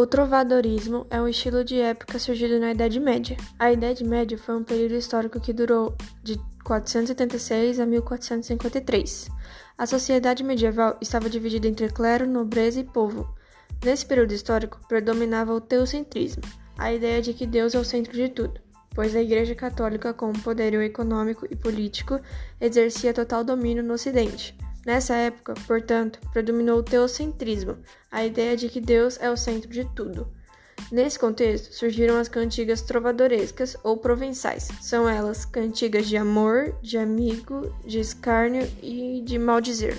O trovadorismo é um estilo de época surgido na Idade Média. A Idade Média foi um período histórico que durou de 476 a 1453. A sociedade medieval estava dividida entre clero, nobreza e povo. Nesse período histórico, predominava o teocentrismo, a ideia de que Deus é o centro de tudo, pois a Igreja Católica, com poderio econômico e político, exercia total domínio no Ocidente. Nessa época, portanto, predominou o teocentrismo, a ideia de que Deus é o centro de tudo. Nesse contexto, surgiram as cantigas trovadorescas ou provençais. São elas cantigas de amor, de amigo, de escárnio e de maldizer.